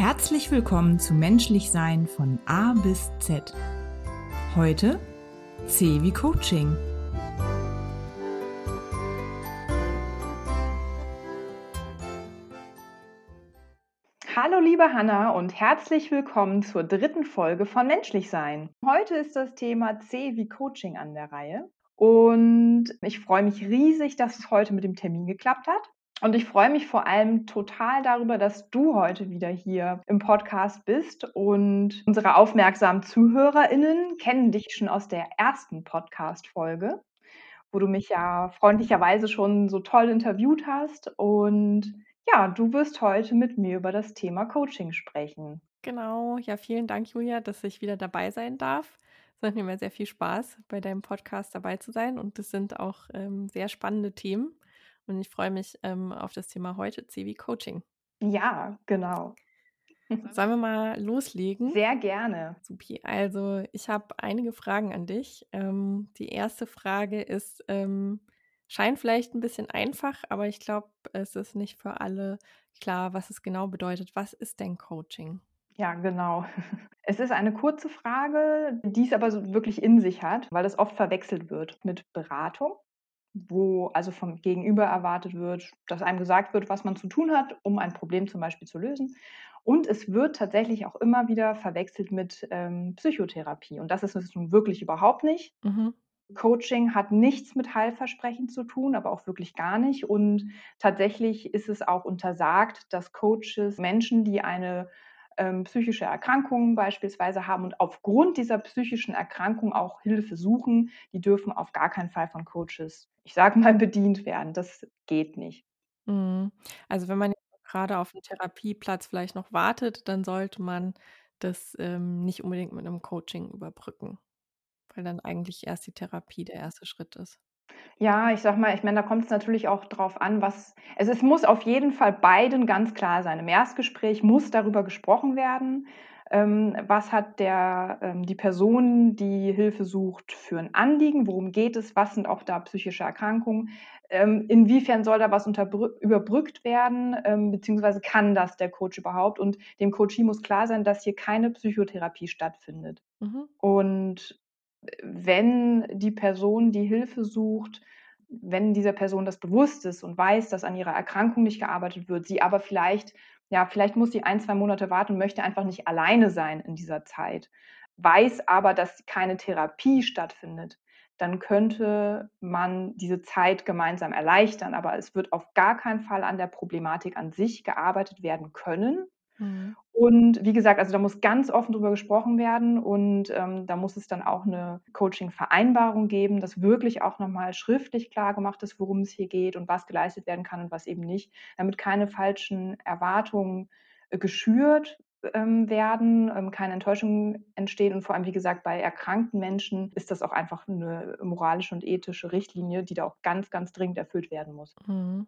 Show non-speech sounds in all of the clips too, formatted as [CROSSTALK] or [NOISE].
Herzlich willkommen zu Menschlich Sein von A bis Z. Heute C wie Coaching. Hallo liebe Hanna und herzlich willkommen zur dritten Folge von Menschlich Sein. Heute ist das Thema C wie Coaching an der Reihe. Und ich freue mich riesig, dass es heute mit dem Termin geklappt hat. Und ich freue mich vor allem total darüber, dass du heute wieder hier im Podcast bist. Und unsere aufmerksamen ZuhörerInnen kennen dich schon aus der ersten Podcast-Folge, wo du mich ja freundlicherweise schon so toll interviewt hast. Und ja, du wirst heute mit mir über das Thema Coaching sprechen. Genau, ja, vielen Dank, Julia, dass ich wieder dabei sein darf. Es macht mir immer sehr viel Spaß, bei deinem Podcast dabei zu sein. Und das sind auch ähm, sehr spannende Themen. Und ich freue mich ähm, auf das Thema heute, CW Coaching. Ja, genau. [LAUGHS] Sollen wir mal loslegen? Sehr gerne. Supi. Also, ich habe einige Fragen an dich. Ähm, die erste Frage ist, ähm, scheint vielleicht ein bisschen einfach, aber ich glaube, es ist nicht für alle klar, was es genau bedeutet. Was ist denn Coaching? Ja, genau. [LAUGHS] Es ist eine kurze Frage, die es aber so wirklich in sich hat, weil es oft verwechselt wird mit Beratung wo also vom Gegenüber erwartet wird, dass einem gesagt wird, was man zu tun hat, um ein Problem zum Beispiel zu lösen. Und es wird tatsächlich auch immer wieder verwechselt mit ähm, Psychotherapie. Und das ist es nun wirklich überhaupt nicht. Mhm. Coaching hat nichts mit Heilversprechen zu tun, aber auch wirklich gar nicht. Und tatsächlich ist es auch untersagt, dass Coaches Menschen, die eine ähm, psychische Erkrankungen beispielsweise haben und aufgrund dieser psychischen Erkrankung auch Hilfe suchen, die dürfen auf gar keinen Fall von Coaches, ich sage mal, [LAUGHS] bedient werden. Das geht nicht. Mhm. Also wenn man gerade auf einen Therapieplatz vielleicht noch wartet, dann sollte man das ähm, nicht unbedingt mit einem Coaching überbrücken, weil dann eigentlich erst die Therapie der erste Schritt ist. Ja, ich sag mal, ich meine, da kommt es natürlich auch drauf an, was also, es muss auf jeden Fall beiden ganz klar sein. Im Erstgespräch muss darüber gesprochen werden, ähm, was hat der ähm, die Person, die Hilfe sucht, für ein Anliegen? Worum geht es? Was sind auch da psychische Erkrankungen? Ähm, inwiefern soll da was überbrückt werden, ähm, beziehungsweise kann das der Coach überhaupt? Und dem Coachee muss klar sein, dass hier keine Psychotherapie stattfindet. Mhm. Und wenn die Person, die Hilfe sucht, wenn dieser Person das bewusst ist und weiß, dass an ihrer Erkrankung nicht gearbeitet wird, sie aber vielleicht, ja, vielleicht muss sie ein, zwei Monate warten und möchte einfach nicht alleine sein in dieser Zeit, weiß aber, dass keine Therapie stattfindet, dann könnte man diese Zeit gemeinsam erleichtern. Aber es wird auf gar keinen Fall an der Problematik an sich gearbeitet werden können, Mhm. Und wie gesagt, also da muss ganz offen drüber gesprochen werden und ähm, da muss es dann auch eine Coaching-Vereinbarung geben, dass wirklich auch nochmal schriftlich klar gemacht ist, worum es hier geht und was geleistet werden kann und was eben nicht, damit keine falschen Erwartungen äh, geschürt ähm, werden, ähm, keine Enttäuschung entstehen und vor allem, wie gesagt, bei erkrankten Menschen ist das auch einfach eine moralische und ethische Richtlinie, die da auch ganz, ganz dringend erfüllt werden muss. Mhm.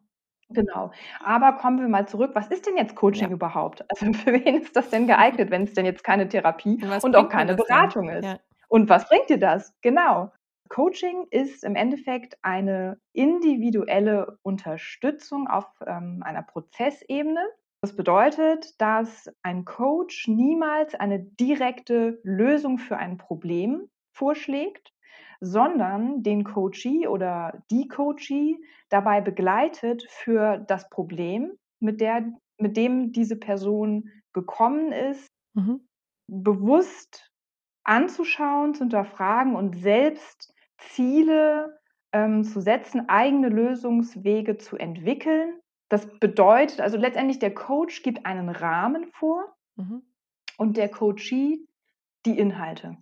Genau. Aber kommen wir mal zurück. Was ist denn jetzt Coaching Ja. überhaupt? [LAUGHS] Also für wen ist das denn geeignet, wenn es denn jetzt keine Therapie Und und auch keine Beratung ist? Ja. Und was bringt dir das? Genau. Coaching ist im Endeffekt eine individuelle Unterstützung auf ähm, einer Prozessebene. Das bedeutet, dass ein Coach niemals eine direkte Lösung für ein Problem vorschlägt, sondern den Coachee oder die Coachee dabei begleitet für das Problem, mit, der, mit dem diese Person gekommen ist, mhm. bewusst anzuschauen, zu hinterfragen und selbst Ziele ähm, zu setzen, eigene Lösungswege zu entwickeln. Das bedeutet, also letztendlich der Coach gibt einen Rahmen vor mhm. und der Coachee die Inhalte.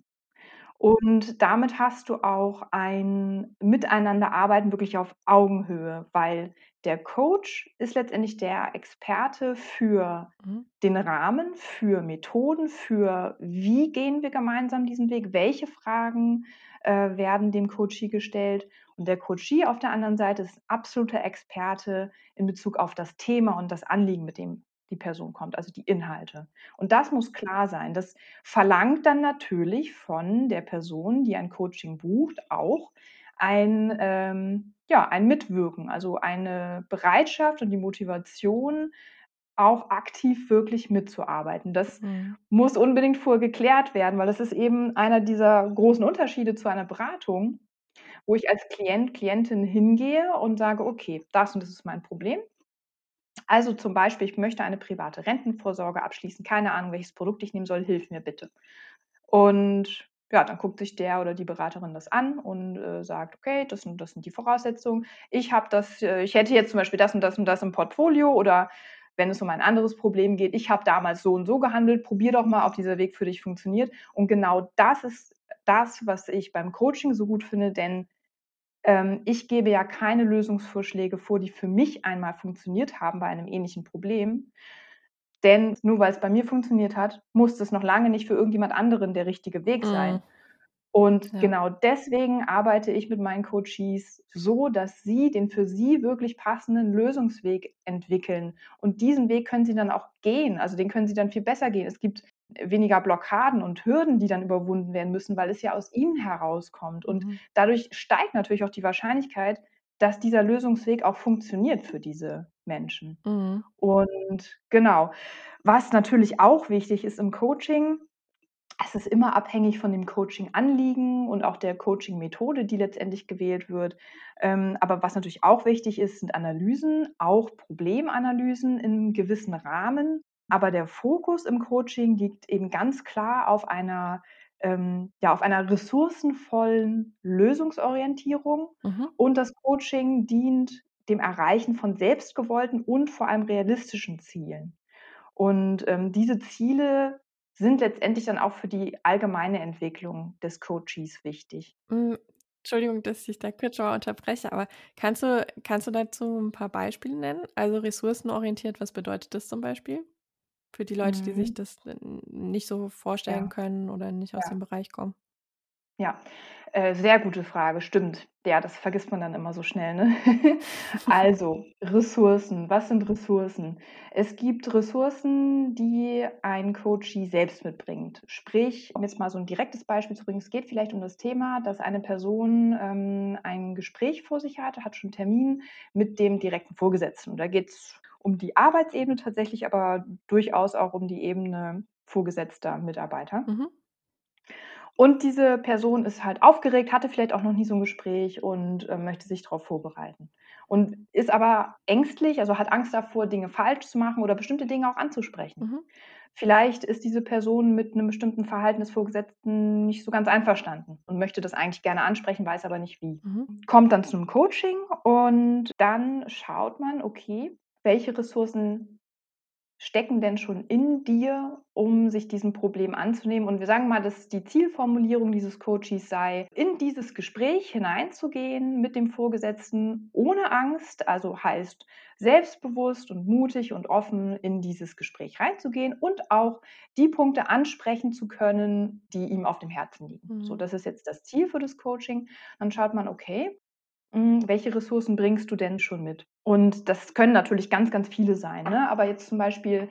Und damit hast du auch ein Miteinanderarbeiten wirklich auf Augenhöhe, weil der Coach ist letztendlich der Experte für Mhm. den Rahmen, für Methoden, für wie gehen wir gemeinsam diesen Weg, welche Fragen äh, werden dem Coachee gestellt. Und der Coachee auf der anderen Seite ist absoluter Experte in Bezug auf das Thema und das Anliegen, mit dem die Person kommt, also die Inhalte. Und das muss klar sein. Das verlangt dann natürlich von der Person, die ein Coaching bucht, auch ein, ähm, ja, ein Mitwirken, also eine Bereitschaft und die Motivation, auch aktiv wirklich mitzuarbeiten. Das Mhm. muss unbedingt vorher geklärt werden, weil das ist eben einer dieser großen Unterschiede zu einer Beratung, wo ich als Klient, Klientin hingehe und sage: „Okay, das und das ist mein Problem.“ Also, zum Beispiel, ich möchte eine private Rentenvorsorge abschließen, keine Ahnung, welches Produkt ich nehmen soll, hilf mir bitte. Und ja, dann guckt sich der oder die Beraterin das an und, äh, sagt: „Okay, das und das sind die Voraussetzungen. Ich habe das äh, ich hätte jetzt zum Beispiel das und das und das im Portfolio“ oder wenn es um ein anderes Problem geht: „Ich habe damals so und so gehandelt, probier doch mal, ob dieser Weg für dich funktioniert.“ Und genau das ist das, was ich beim Coaching so gut finde, denn, ähm, ich gebe ja keine Lösungsvorschläge vor, die für mich einmal funktioniert haben bei einem ähnlichen Problem. Denn nur weil es bei mir funktioniert hat, muss das noch lange nicht für irgendjemand anderen der richtige Weg sein. Mhm. Und Ja. genau deswegen arbeite ich mit meinen Coaches so, dass sie den für sie wirklich passenden Lösungsweg entwickeln. Und diesen Weg können sie dann auch gehen. Also den können sie dann viel besser gehen. Es gibt weniger Blockaden und Hürden, die dann überwunden werden müssen, weil es ja aus ihnen herauskommt. Und Mhm. dadurch steigt natürlich auch die Wahrscheinlichkeit, dass dieser Lösungsweg auch funktioniert für diese Menschen. Mhm. Und genau. Was natürlich auch wichtig ist im Coaching, es ist immer abhängig von dem Coaching-Anliegen und auch der Coaching-Methode, die letztendlich gewählt wird. Ähm, aber was natürlich auch wichtig ist, sind Analysen, auch Problemanalysen in gewissen Rahmen. Aber der Fokus im Coaching liegt eben ganz klar auf einer, ähm, ja, auf einer ressourcenvollen Lösungsorientierung. Mhm. Und das Coaching dient dem Erreichen von selbstgewollten und vor allem realistischen Zielen. Und, ähm, diese Ziele sind letztendlich dann auch für die allgemeine Entwicklung des Coaches wichtig. Hm, Entschuldigung, dass ich da kurz schon mal unterbreche, aber kannst du kannst du dazu 'n paar Beispiele nennen? Also, ressourcenorientiert, was bedeutet das zum Beispiel? Für die Leute, die sich Mhm. das nicht so vorstellen Ja. können oder nicht aus Ja. dem Bereich kommen. Ja, äh, sehr gute Frage, stimmt. Ja, das vergisst man dann immer so schnell, ne? [LAUGHS] Also, Ressourcen. Was sind Ressourcen? Es gibt Ressourcen, die ein Coachee selbst mitbringt. Sprich, um jetzt mal so 'n direktes Beispiel zu bringen, es geht vielleicht um das Thema, dass eine Person, ähm, ein Gespräch vor sich hat, hat schon 'n Termin mit dem direkten Vorgesetzten. Und da geht's um die Arbeitsebene tatsächlich, aber durchaus auch um die Ebene vorgesetzter Mitarbeiter. Mhm. Und diese Person ist halt aufgeregt, hatte vielleicht auch noch nie so 'n Gespräch und, äh, möchte sich drauf vorbereiten. Und ist aber ängstlich, also hat Angst davor, Dinge falsch zu machen oder bestimmte Dinge auch anzusprechen. Mhm. Vielleicht ist diese Person mit 'nem bestimmten Verhalten des Vorgesetzten nicht so ganz einverstanden und möchte das eigentlich gerne ansprechen, weiß aber nicht wie. Mhm. Kommt dann zum Coaching und dann schaut man, okay, welche Ressourcen stecken denn schon in dir, um sich diesem Problem anzunehmen? Und wir sagen mal, dass die Zielformulierung dieses Coaches sei, in dieses Gespräch hineinzugehen mit dem Vorgesetzten ohne Angst, also heißt selbstbewusst und mutig und offen in dieses Gespräch reinzugehen und auch die Punkte ansprechen zu können, die ihm auf dem Herzen liegen. So, Mhm. das ist jetzt das Ziel für das Coaching. Dann schaut man, okay, hm, welche Ressourcen bringst du denn schon mit? Und das können natürlich ganz, ganz viele sein, ne? Aber jetzt zum Beispiel,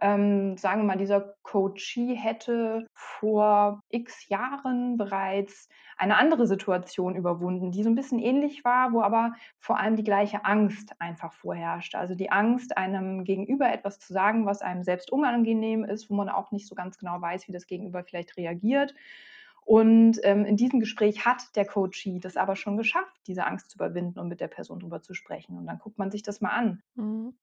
ähm, sagen wir mal, dieser Coachee hätte vor X Jahren bereits eine andere Situation überwunden, die so 'n bisschen ähnlich war, wo aber vor allem die gleiche Angst einfach vorherrschte. Also, die Angst, einem Gegenüber etwas zu sagen, was einem selbst unangenehm ist, wo man auch nicht so ganz genau weiß, wie das Gegenüber vielleicht reagiert. Und, ähm, in diesem Gespräch hat der Coachee das aber schon geschafft, diese Angst zu überwinden und mit der Person drüber zu sprechen. Und dann guckt man sich das mal an. Mhm.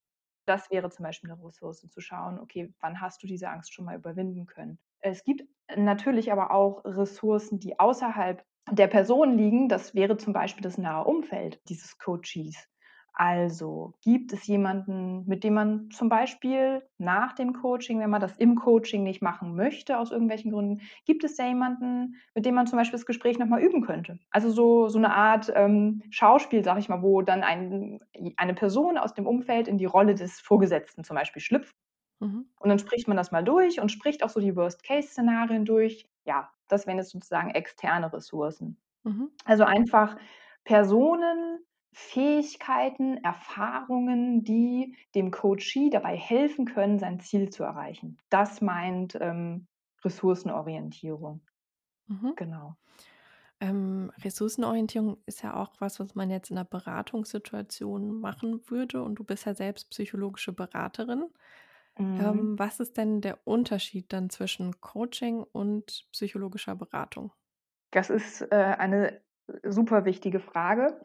Das wäre zum Beispiel 'ne Ressource, zu schauen: Okay, wann hast du diese Angst schon mal überwinden können? Es gibt natürlich aber auch Ressourcen, die außerhalb der Person liegen. Das wäre zum Beispiel das nahe Umfeld dieses Coachees. Also, gibt es jemanden, mit dem man zum Beispiel nach dem Coaching, wenn man das im Coaching nicht machen möchte aus irgendwelchen Gründen, gibt es da jemanden, mit dem man zum Beispiel das Gespräch noch mal üben könnte? Also, so so 'ne Art, ähm, Schauspiel, sage ich mal, wo dann ein eine Person aus dem Umfeld in die Rolle des Vorgesetzten zum Beispiel schlüpft. Mhm. Und dann spricht man das mal durch und spricht auch so die Worst-Case-Szenarien durch. Ja, das wären jetzt sozusagen externe Ressourcen. Mhm. Also, einfach Personen, Fähigkeiten, Erfahrungen, die dem Coachee dabei helfen können, sein Ziel zu erreichen. Das meint, ähm, Ressourcenorientierung. Mhm. Genau. Ähm, Ressourcenorientierung ist ja auch was, was man jetzt in 'ner Beratungssituation machen würde und du bist ja selbst psychologische Beraterin. Mhm. Ähm, was ist denn der Unterschied dann zwischen Coaching und psychologischer Beratung? Das ist äh, eine super wichtige Frage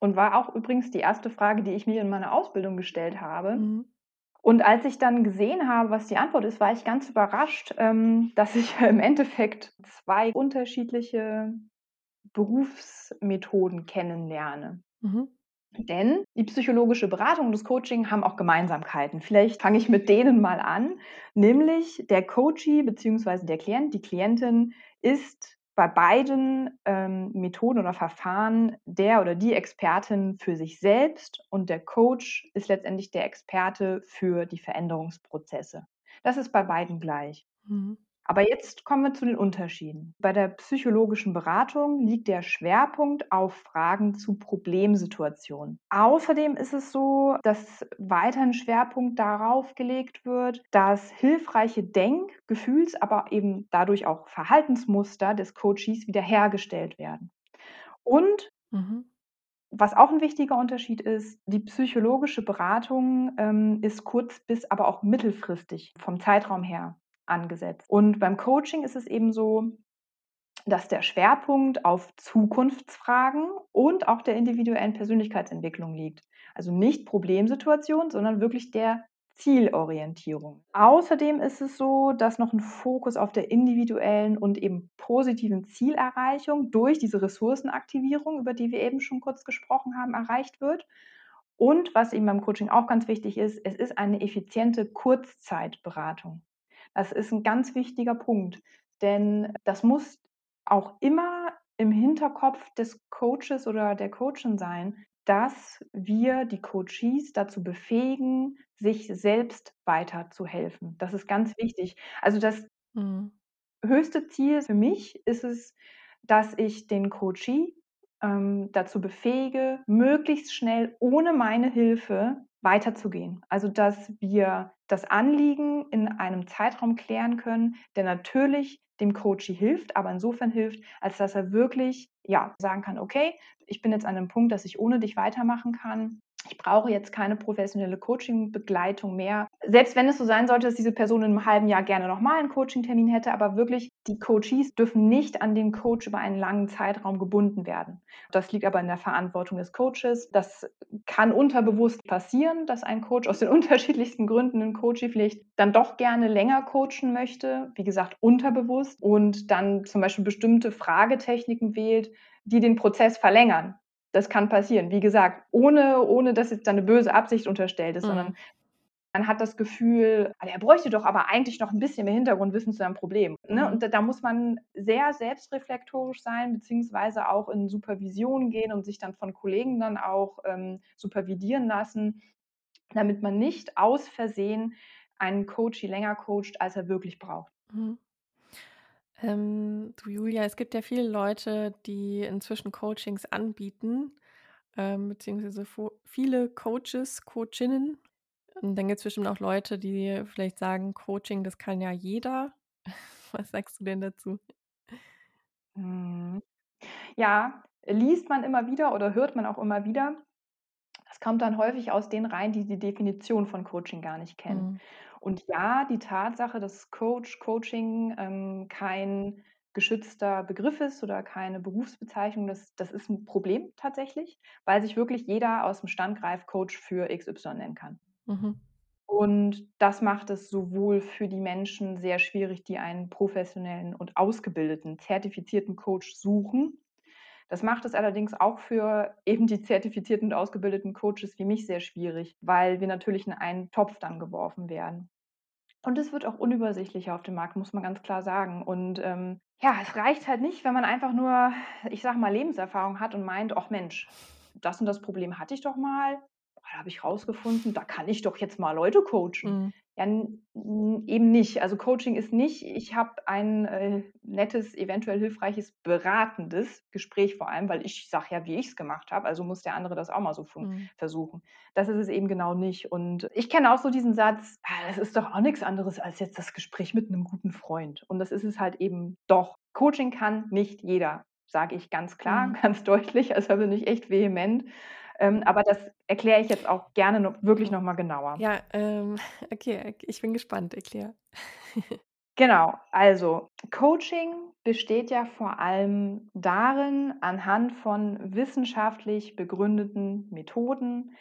und war auch übrigens die erste Frage, die ich mir in meiner Ausbildung gestellt habe. Mhm. Und als ich dann gesehen habe, was die Antwort ist, war ich ganz überrascht, ähm, dass ich [LAUGHS] im Endeffekt zwei unterschiedliche Berufsmethoden kennenlerne. Mhm. Denn die psychologische Beratung und das Coaching haben auch Gemeinsamkeiten. Vielleicht fange ich mit denen mal an. Nämlich der Coachee bzw. der Klient, die Klientin ist bei beiden ähm, Methoden oder Verfahren der oder die Expertin für sich selbst und der Coach ist letztendlich der Experte für die Veränderungsprozesse. Das ist bei beiden gleich. Mhm. Aber jetzt kommen wir zu den Unterschieden. Bei der psychologischen Beratung liegt der Schwerpunkt auf Fragen zu Problemsituationen. Außerdem ist es so, dass weiter ein Schwerpunkt darauf gelegt wird, dass hilfreiche Denk-, Gefühls-, aber eben dadurch auch Verhaltensmuster des Coaches wiederhergestellt werden. Und mhm. Was auch ein wichtiger Unterschied ist, die psychologische Beratung ähm, ist kurz bis aber auch mittelfristig vom Zeitraum her angesetzt. Und beim Coaching ist es eben so, dass der Schwerpunkt auf Zukunftsfragen und auch der individuellen Persönlichkeitsentwicklung liegt. Also nicht Problemsituation, sondern wirklich der Zielorientierung. Außerdem ist es so, dass noch ein Fokus auf der individuellen und eben positiven Zielerreichung durch diese Ressourcenaktivierung, über die wir eben schon kurz gesprochen haben, erreicht wird. Und was eben beim Coaching auch ganz wichtig ist, es ist eine effiziente Kurzzeitberatung. Das ist ein ganz wichtiger Punkt, denn das muss auch immer im Hinterkopf des Coaches oder der Coachin sein, dass wir die Coaches dazu befähigen, sich selbst weiterzuhelfen. Das ist ganz wichtig. Also das mhm. höchste Ziel für mich ist es, dass ich den Coachee ähm, dazu befähige, möglichst schnell ohne meine Hilfe weiterzugehen. Also dass wir das Anliegen in einem Zeitraum klären können, der natürlich dem Coachie hilft, aber insofern hilft, als dass er wirklich ja sagen kann, okay, ich bin jetzt an einem Punkt, dass ich ohne dich weitermachen kann ich brauche jetzt keine professionelle Coaching-Begleitung mehr. Selbst wenn es so sein sollte, dass diese Person in einem halben Jahr gerne nochmal einen Coaching-Termin hätte, aber wirklich die Coaches dürfen nicht an den Coach über einen langen Zeitraum gebunden werden. Das liegt aber in der Verantwortung des Coaches. Das kann unterbewusst passieren, dass ein Coach aus den [LAUGHS] unterschiedlichsten Gründen einen Coach vielleicht dann doch gerne länger coachen möchte. Wie gesagt, unterbewusst und dann zum Beispiel bestimmte Fragetechniken wählt, die den Prozess verlängern. Das kann passieren. Wie gesagt, ohne, ohne dass jetzt da eine böse Absicht unterstellt ist, mhm. sondern man hat das Gefühl, ah, er bräuchte doch aber eigentlich noch ein bisschen mehr Hintergrundwissen zu einem Problem. Ne? Mhm. Und da, da, muss man sehr selbstreflektorisch sein, beziehungsweise auch in Supervision gehen und sich dann von Kollegen dann auch ähm, supervidieren lassen, damit man nicht aus Versehen einen Coach länger coacht, als er wirklich braucht. Mhm. Ähm, du Julia, es gibt ja viele Leute, die inzwischen Coachings anbieten, ähm, beziehungsweise viele Coaches, Coachinnen. Und dann gibt es bestimmt auch Leute, die vielleicht sagen, Coaching, das kann ja jeder. [LAUGHS] Was sagst du denn dazu? Hm. Ja, liest man immer wieder oder hört man auch immer wieder. Das kommt dann häufig aus den Reihen, die die Definition von Coaching gar nicht kennen. Mhm. Und ja, die Tatsache, dass Coach, Coaching ähm, kein geschützter Begriff ist oder keine Berufsbezeichnung, das, das ist ein Problem tatsächlich, weil sich wirklich jeder aus dem Standgreif Coach für XY nennen kann. Mhm. Und das macht es sowohl für die Menschen sehr schwierig, die einen professionellen und ausgebildeten, zertifizierten Coach suchen, das macht es allerdings auch für eben die zertifizierten und ausgebildeten Coaches wie mich sehr schwierig, weil wir natürlich in einen Topf dann geworfen werden. Und es wird auch unübersichtlicher auf dem Markt, muss man ganz klar sagen. Und ähm, ja, es reicht halt nicht, wenn man einfach nur, ich sage mal, Lebenserfahrung hat und meint, ach Mensch, das und das Problem hatte ich doch mal. Da habe ich rausgefunden, da kann ich doch jetzt mal Leute coachen. Mhm. Ja, eben nicht. Also Coaching ist nicht, ich habe ein äh, nettes, eventuell hilfreiches, beratendes Gespräch vor allem, weil ich sage ja, wie ich es gemacht habe, also muss der andere das auch mal so mhm. versuchen. Das ist es eben genau nicht. Und ich kenne auch so diesen Satz, ah, das ist doch auch nichts anderes als jetzt das Gespräch mit einem guten Freund. Und das ist es halt eben doch. Coaching kann nicht jeder, sage ich ganz klar, mhm. [LAUGHS] ganz deutlich, also bin ich echt vehement. Ähm, aber das erkläre ich jetzt auch gerne noch, wirklich nochmal genauer. Ja, ähm, [LAUGHS] okay, ich bin gespannt, erklär. [LAUGHS] Genau, also Coaching besteht ja vor allem darin, anhand von wissenschaftlich begründeten Methoden,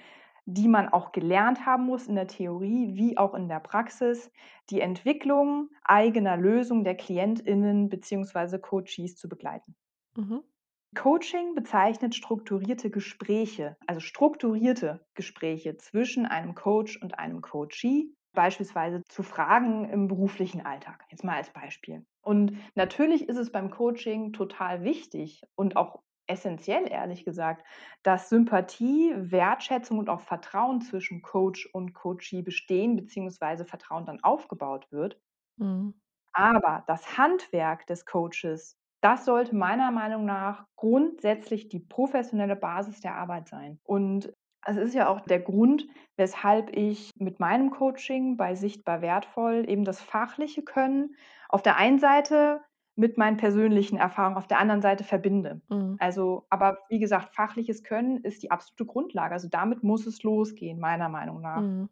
die man auch gelernt haben muss in der Theorie wie auch in der Praxis, die Entwicklung eigener Lösungen der Klientinnen bzw. Coaches zu begleiten. Mhm. Coaching bezeichnet strukturierte Gespräche, also strukturierte Gespräche zwischen einem Coach und einem Coachee, beispielsweise zu Fragen im beruflichen Alltag. Jetzt mal als Beispiel. Und natürlich ist es beim Coaching total wichtig und auch essentiell, ehrlich gesagt, dass Sympathie, Wertschätzung und auch Vertrauen zwischen Coach und Coachee bestehen, beziehungsweise Vertrauen dann aufgebaut wird. Mhm. Aber das Handwerk des Coaches, das sollte meiner Meinung nach grundsätzlich die professionelle Basis der Arbeit sein. Und es ist ja auch der Grund, weshalb ich mit meinem Coaching bei Sichtbar Wertvoll eben das fachliche Können auf der einen Seite mit meinen persönlichen Erfahrungen auf der anderen Seite verbinde. Mhm. Also, aber wie gesagt, fachliches Können ist die absolute Grundlage. Also damit muss es losgehen, meiner Meinung nach. Mhm.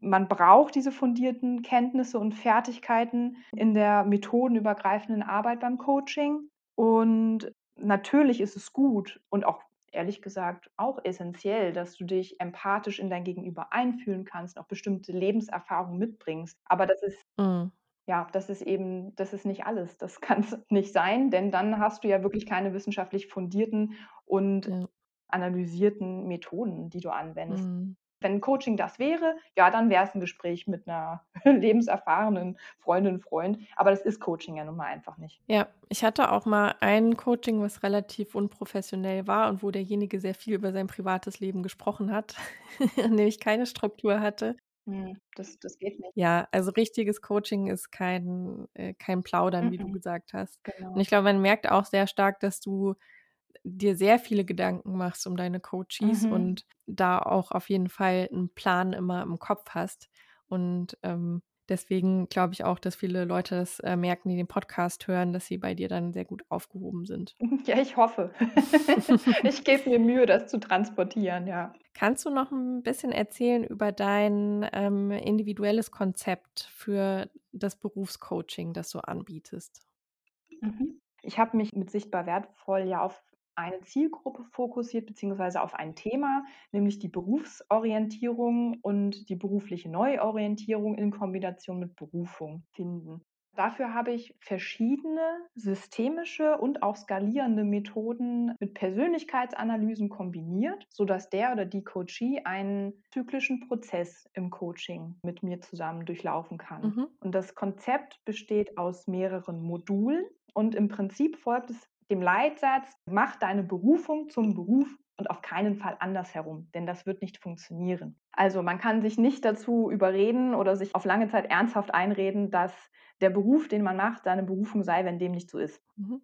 Man braucht diese fundierten Kenntnisse und Fertigkeiten in der methodenübergreifenden Arbeit beim Coaching. Und natürlich ist es gut und auch ehrlich gesagt auch essentiell, dass du dich empathisch in dein Gegenüber einfühlen kannst, auch bestimmte Lebenserfahrungen mitbringst. Aber das ist Mhm. ja, das ist eben, das ist nicht alles. Das [LAUGHS] kann es nicht sein, denn dann hast du ja wirklich keine wissenschaftlich fundierten und Ja. analysierten Methoden, die du anwendest. Mhm. Wenn Coaching das wäre, ja, dann wäre es ein Gespräch mit einer [LAUGHS] lebenserfahrenen Freundin, Freund. Aber das ist Coaching ja nun mal einfach nicht. Ja, ich hatte auch mal ein Coaching, was relativ unprofessionell war und wo derjenige sehr viel über sein privates Leben gesprochen hat, [LAUGHS] nämlich keine Struktur hatte. Hm, das, das geht nicht. Ja, also richtiges Coaching ist kein, äh, kein Plaudern, wie du Mhm. gesagt hast. Und Genau. ich glaube, man merkt auch sehr stark, dass du dir sehr viele Gedanken machst um deine Coaches Mhm. und da auch auf jeden Fall einen Plan immer im Kopf hast. Und ähm, deswegen glaube ich auch, dass viele Leute das äh, merken, die den Podcast hören, dass sie bei dir dann sehr gut aufgehoben sind. [LAUGHS] Ja, ich hoffe. [LAUGHS] ich gebe mir Mühe, das zu transportieren, ja. Kannst du noch ein bisschen erzählen über dein ähm, individuelles Konzept für das Berufscoaching, das du anbietest? Mhm. Ich habe mich mit Sichtbar Wertvoll ja auf eine Zielgruppe fokussiert, beziehungsweise auf ein Thema, nämlich die Berufsorientierung und die berufliche Neuorientierung in Kombination mit Berufung finden. Dafür habe ich verschiedene systemische und auch skalierende Methoden mit Persönlichkeitsanalysen kombiniert, sodass der oder die Coachee einen zyklischen Prozess im Coaching mit mir zusammen durchlaufen kann. Mhm. Und das Konzept besteht aus mehreren Modulen und im Prinzip folgt es dem Leitsatz, mach deine Berufung zum Beruf und auf keinen Fall andersherum, denn das wird nicht funktionieren. Also man kann sich nicht dazu überreden oder sich auf lange Zeit ernsthaft einreden, dass der Beruf, den man macht, seine Berufung sei, wenn dem nicht so ist. Mhm.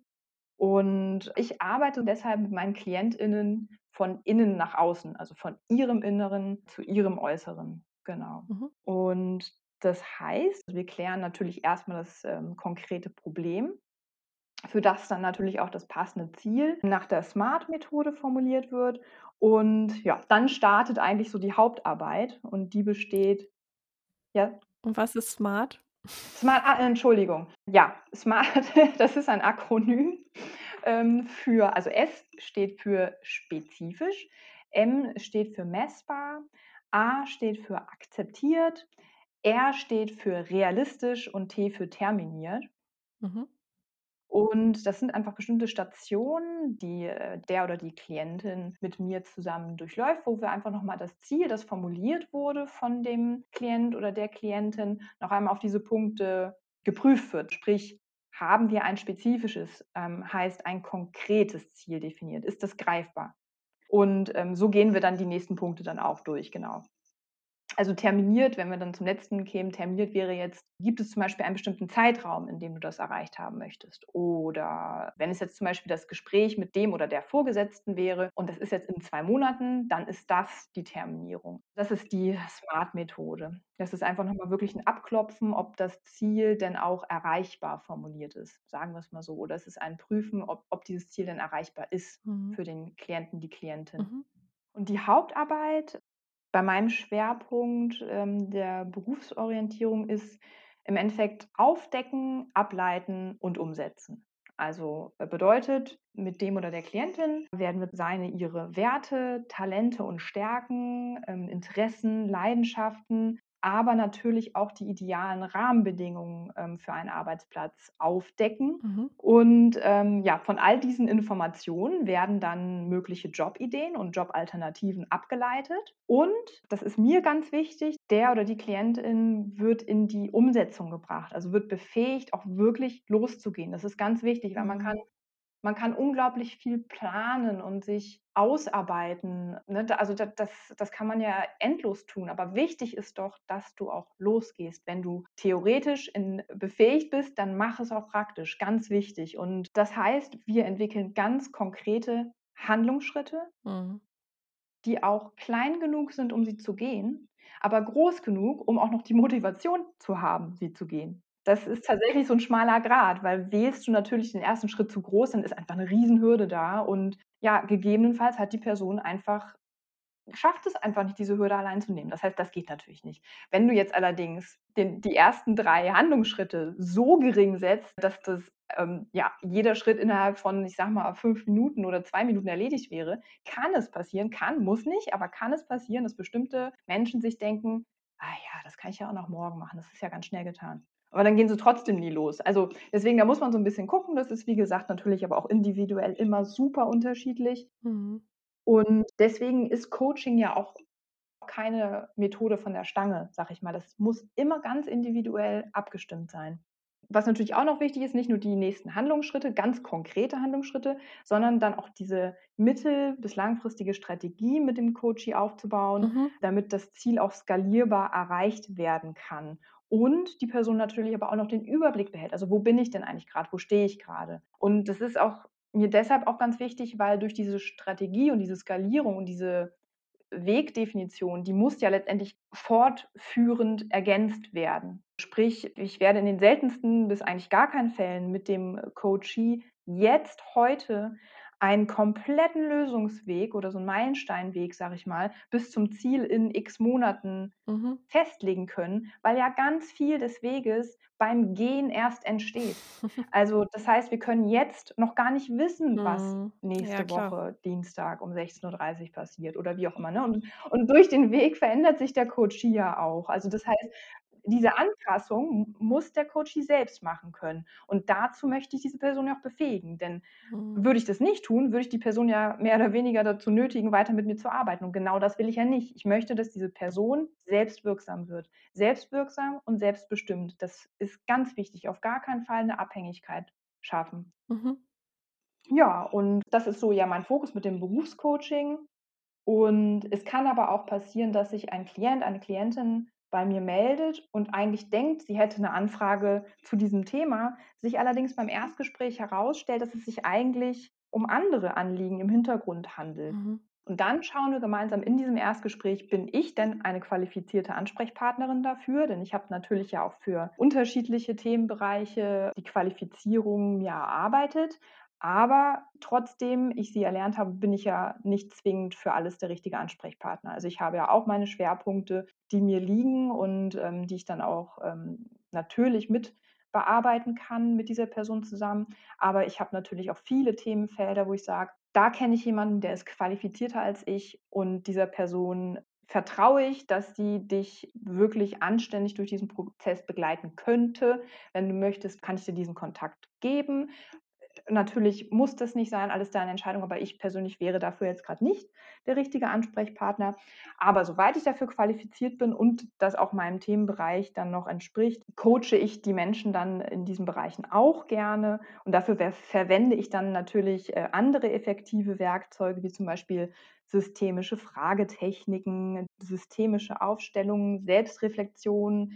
Und ich arbeite deshalb mit meinen KlientInnen von innen nach außen, also von ihrem Inneren zu ihrem Äußeren. Genau. Mhm. Und das heißt, wir klären natürlich erstmal das ähm, konkrete Problem, für das dann natürlich auch das passende Ziel nach der SMART-Methode formuliert wird. Und ja, dann startet eigentlich so die Hauptarbeit und die besteht, ja, Und was ist Smart? Smart, ah, Entschuldigung. Ja, Smart, [LAUGHS] das ist ein Akronym ähm, für, also S steht für spezifisch, M steht für messbar, A steht für akzeptiert, R steht für realistisch und T für terminiert. Mhm. Und das sind einfach bestimmte Stationen, die äh, der oder die Klientin mit mir zusammen durchläuft, wo wir einfach nochmal das Ziel, das formuliert wurde von dem Klient oder der Klientin, noch einmal auf diese Punkte geprüft wird. Sprich, haben wir ein spezifisches, ähm, heißt ein konkretes Ziel definiert? Ist das greifbar? Und ähm, so gehen wir dann die nächsten Punkte dann auch durch, genau. Also terminiert, wenn wir dann zum letzten kämen, terminiert wäre jetzt, gibt es zum Beispiel einen bestimmten Zeitraum, in dem du das erreicht haben möchtest? Oder wenn es jetzt zum Beispiel das Gespräch mit dem oder der Vorgesetzten wäre und das ist jetzt in zwei Monaten, dann ist das die Terminierung. Das ist die SMART-Methode. Das ist einfach nochmal wirklich ein Abklopfen, ob das Ziel denn auch erreichbar formuliert ist, sagen wir es mal so. Oder es ist ein Prüfen, ob, ob dieses Ziel denn erreichbar ist Mhm. für den Klienten, die Klientin. Mhm. Und die Hauptarbeit bei meinem Schwerpunkt ähm, der Berufsorientierung ist im Endeffekt aufdecken, ableiten und umsetzen. Also äh, bedeutet, mit dem oder der Klientin werden wir seine, ihre Werte, Talente und Stärken, ähm, Interessen, Leidenschaften aber natürlich auch die idealen Rahmenbedingungen ähm, für einen Arbeitsplatz aufdecken. Mhm. Und ähm, ja, von all diesen Informationen werden dann mögliche Jobideen und Jobalternativen abgeleitet. Und, das ist mir ganz wichtig, der oder die Klientin wird in die Umsetzung gebracht, also wird befähigt, auch wirklich loszugehen. Das ist ganz wichtig, weil man mhm. kann man kann unglaublich viel planen und sich ausarbeiten. Ne? Also das, das, das kann man ja endlos tun. Aber wichtig ist doch, dass du auch losgehst. Wenn du theoretisch in, befähigt bist, dann mach es auch praktisch. Ganz wichtig. Und das heißt, wir entwickeln ganz konkrete Handlungsschritte, mhm. die auch klein genug sind, um sie zu gehen, aber groß genug, um auch noch die Motivation zu haben, sie zu gehen. Das ist tatsächlich so 'n schmaler Grat, weil wählst du natürlich den ersten Schritt zu groß, dann ist einfach 'ne Riesenhürde da und ja, gegebenenfalls hat die Person einfach schafft es einfach nicht, diese Hürde allein zu nehmen. Das heißt, das geht natürlich nicht. Wenn du jetzt allerdings den die ersten 3 Handlungsschritte so gering setzt, dass das, ähm, ja, jeder Schritt innerhalb von, ich sage mal, 5 Minuten oder 2 Minuten erledigt wäre, kann es passieren kann, muss nicht, aber kann es passieren, dass bestimmte Menschen sich denken: „Ah ja, das kann ich ja auch noch morgen machen. Das ist ja ganz schnell getan.“ Aber dann gehen sie trotzdem nie los. Also deswegen, da muss man so ein bisschen gucken. Das ist, wie gesagt, natürlich aber auch individuell immer super unterschiedlich. Mhm. Und deswegen ist Coaching ja auch keine Methode von der Stange, sag ich mal. Das muss immer ganz individuell abgestimmt sein. Was natürlich auch noch wichtig ist, nicht nur die nächsten Handlungsschritte, ganz konkrete Handlungsschritte, sondern dann auch diese mittel- bis langfristige Strategie mit dem Coachie aufzubauen, mhm. damit das Ziel auch skalierbar erreicht werden kann und die Person natürlich aber auch noch den Überblick behält. Also wo bin ich denn eigentlich gerade? Wo stehe ich gerade? Und das ist auch mir deshalb auch ganz wichtig, weil durch diese Strategie und diese Skalierung und diese Wegdefinition, die muss ja letztendlich fortführend ergänzt werden. Sprich, ich werde in den seltensten bis eigentlich gar keinen Fällen mit dem Coachee jetzt heute einen kompletten Lösungsweg oder so einen Meilensteinweg, sage ich mal, bis zum Ziel in x Monaten mhm. festlegen können, weil ja ganz viel des Weges beim Gehen erst entsteht. [LAUGHS] Also das heißt, wir können jetzt noch gar nicht wissen, was mhm. nächste ja, Woche Dienstag um 16.30 Uhr passiert oder wie auch immer. Ne? Und, und durch den Weg verändert sich der Coach ja auch. Also das heißt, diese Anpassung muss der Coachie selbst machen können. Und dazu möchte ich diese Person ja auch befähigen. Denn mhm. würde ich das nicht tun, würde ich die Person ja mehr oder weniger dazu nötigen, weiter mit mir zu arbeiten. Und genau das will ich ja nicht. Ich möchte, dass diese Person selbstwirksam wird. Selbstwirksam und selbstbestimmt. Das ist ganz wichtig. Auf gar keinen Fall eine Abhängigkeit schaffen. Mhm. Ja, und das ist so ja mein Fokus mit dem Berufscoaching. Und es kann aber auch passieren, dass sich ein Klient, eine Klientin bei mir meldet und eigentlich denkt, sie hätte eine Anfrage zu diesem Thema, sich allerdings beim Erstgespräch herausstellt, dass es sich eigentlich um andere Anliegen im Hintergrund handelt. Mhm. Und dann schauen wir gemeinsam in diesem Erstgespräch, bin ich denn eine qualifizierte Ansprechpartnerin dafür? Denn ich habe natürlich ja auch für unterschiedliche Themenbereiche die Qualifizierung ja erarbeitet. Aber trotzdem ich sie erlernt habe, bin ich ja nicht zwingend für alles der richtige Ansprechpartner. Also ich habe ja auch meine Schwerpunkte, die mir liegen und ähm, die ich dann auch ähm, natürlich mit bearbeiten kann mit dieser Person zusammen. Aber ich habe natürlich auch viele Themenfelder, wo ich sage, da kenne ich jemanden, der ist qualifizierter als ich und dieser Person vertraue ich, dass sie dich wirklich anständig durch diesen Prozess begleiten könnte. Wenn du möchtest, kann ich dir diesen Kontakt geben. Natürlich muss das nicht sein, alles deine Entscheidung, aber ich persönlich wäre dafür jetzt gerade nicht der richtige Ansprechpartner. Aber soweit ich dafür qualifiziert bin und das auch meinem Themenbereich dann noch entspricht, coache ich die Menschen dann in diesen Bereichen auch gerne. Und dafür verwende ich dann natürlich äh, andere effektive Werkzeuge, wie zum Beispiel systemische Fragetechniken, systemische Aufstellungen, Selbstreflexion,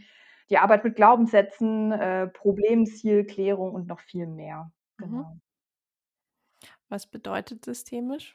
die Arbeit mit Glaubenssätzen, äh, Problemzielklärung und noch viel mehr. Mhm. Genau. Was bedeutet systemisch?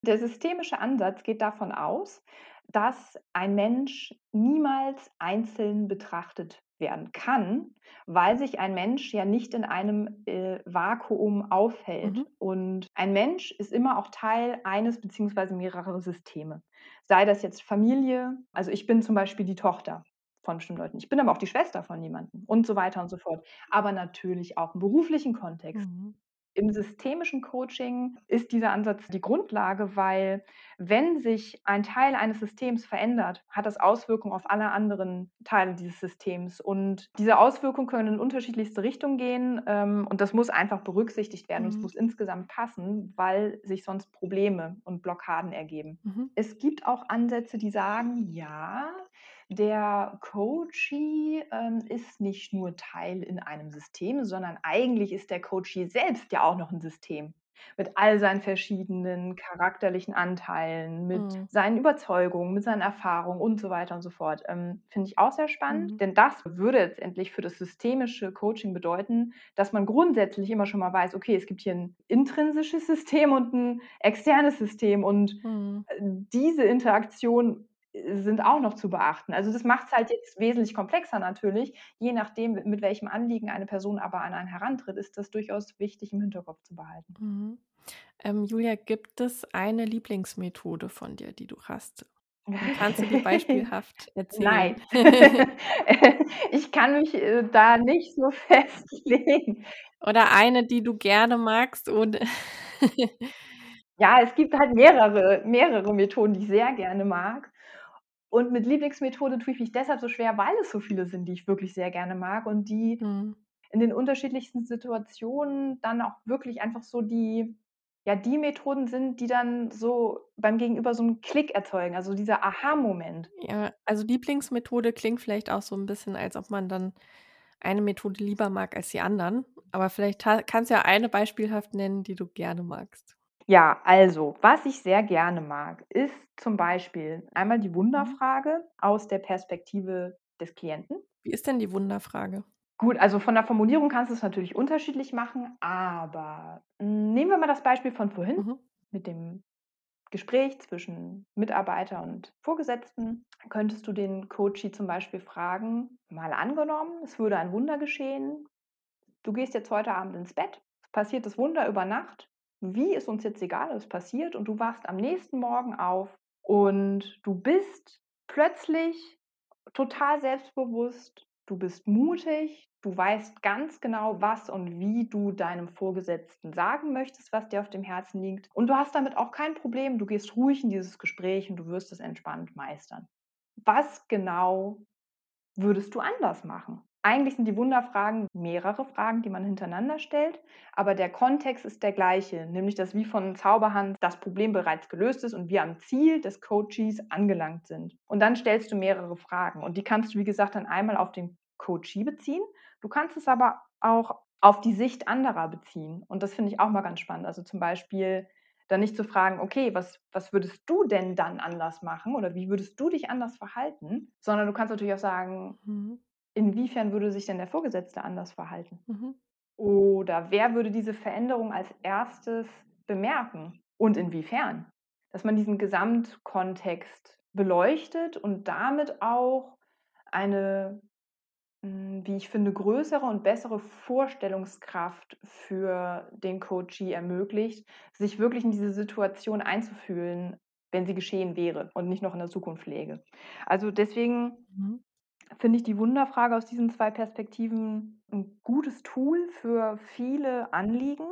Der systemische Ansatz geht davon aus, dass ein Mensch niemals einzeln betrachtet werden kann, weil sich ein Mensch ja nicht in einem äh, Vakuum aufhält. Mhm. Und ein Mensch ist immer auch Teil eines bzw. mehrerer Systeme. Sei das jetzt Familie, also ich bin zum Beispiel die Tochter von bestimmten Leuten. Ich bin aber auch die Schwester von jemandem und so weiter und so fort. Aber natürlich auch im beruflichen Kontext. Mhm. Im systemischen Coaching ist dieser Ansatz die Grundlage, weil wenn sich ein Teil eines Systems verändert, hat das Auswirkungen auf alle anderen Teile dieses Systems. Und diese Auswirkungen können in unterschiedlichste Richtungen gehen. Ähm, und das muss einfach berücksichtigt werden. Und es Mhm. muss insgesamt passen, weil sich sonst Probleme und Blockaden ergeben. Mhm. Es gibt auch Ansätze, die sagen, ja, der Coachee ähm, ist nicht nur Teil in einem System, sondern eigentlich ist der Coachee selbst ja auch noch ein System. Mit all seinen verschiedenen charakterlichen Anteilen, mit Mhm. seinen Überzeugungen, mit seinen Erfahrungen und so weiter und so fort. Ähm, Finde ich auch sehr spannend, Mhm. denn das würde letztendlich für das systemische Coaching bedeuten, dass man grundsätzlich immer schon mal weiß, okay, es gibt hier ein intrinsisches [LAUGHS] System und ein externes System und Mhm. äh, diese Interaktion sind auch noch zu beachten. Also das macht es halt jetzt wesentlich komplexer natürlich. Je nachdem, mit welchem Anliegen eine Person aber an einen herantritt, ist das durchaus wichtig im Hinterkopf zu behalten. Mhm. Ähm, Julia, gibt es eine Lieblingsmethode von dir, die du hast? Kannst du die [LAUGHS] beispielhaft erzählen? Nein. [LAUGHS] ich kann mich äh, da nicht so [LAUGHS] festlegen. Oder eine, die du gerne magst und Ja, es gibt halt mehrere, mehrere Methoden, die ich sehr gerne mag. Und mit Lieblingsmethode tue ich mich deshalb so schwer, weil es so viele sind, die ich wirklich sehr gerne mag und die Mhm. in den unterschiedlichsten Situationen dann auch wirklich einfach so die, ja, die Methoden sind, die dann so beim Gegenüber so einen Klick erzeugen, also dieser Aha-Moment. Ja, also Lieblingsmethode klingt vielleicht auch so ein bisschen, als ob man dann eine Methode lieber mag als die anderen. Aber vielleicht kannst du ja eine beispielhaft nennen, die du gerne magst. Ja, also, was ich sehr gerne mag, ist zum Beispiel einmal die Mhm. Wunderfrage aus der Perspektive des Klienten. Wie ist denn die Wunderfrage? Gut, also von der Formulierung kannst du es natürlich unterschiedlich machen, aber hm, nehmen wir mal das Beispiel von vorhin Mhm. mit dem Gespräch zwischen Mitarbeiter und Vorgesetzten. Könntest du den Coachee zum Beispiel fragen, mal angenommen, es würde ein Wunder geschehen, du gehst jetzt heute Abend ins Bett, passiert das Wunder über Nacht, wie ist uns jetzt egal, es passiert und du wachst am nächsten Morgen auf und du bist plötzlich total selbstbewusst, du bist mutig, du weißt ganz genau, was und wie du deinem Vorgesetzten sagen möchtest, was dir auf dem Herzen liegt. Und du hast damit auch kein Problem, du gehst ruhig in dieses Gespräch und du wirst es entspannt meistern. Was genau würdest du anders machen? Eigentlich sind die Wunderfragen mehrere Fragen, die man hintereinander stellt, aber der Kontext ist der gleiche, nämlich dass wie von Zauberhand das Problem bereits gelöst ist und wir am Ziel des Coaches angelangt sind. Und dann stellst du mehrere Fragen und die kannst du, wie gesagt, dann einmal auf den Coachee beziehen. Du kannst es aber auch auf die Sicht anderer beziehen. Und das finde ich auch mal ganz spannend. Also zum Beispiel dann nicht zu fragen, okay, was, was würdest du denn dann anders machen oder wie würdest du dich anders verhalten, sondern du kannst natürlich auch sagen, Mhm. Inwiefern würde sich denn der Vorgesetzte anders verhalten? Mhm. Oder wer würde diese Veränderung als erstes bemerken und inwiefern? Dass man diesen Gesamtkontext beleuchtet und damit auch eine, hm, wie ich finde, größere und bessere Vorstellungskraft für den Coachee ermöglicht, sich wirklich in diese Situation einzufühlen, wenn sie geschehen wäre und nicht noch in der Zukunft läge. Also deswegen Mhm. Finde ich die Wunderfrage aus diesen zwei Perspektiven ein gutes Tool für viele Anliegen.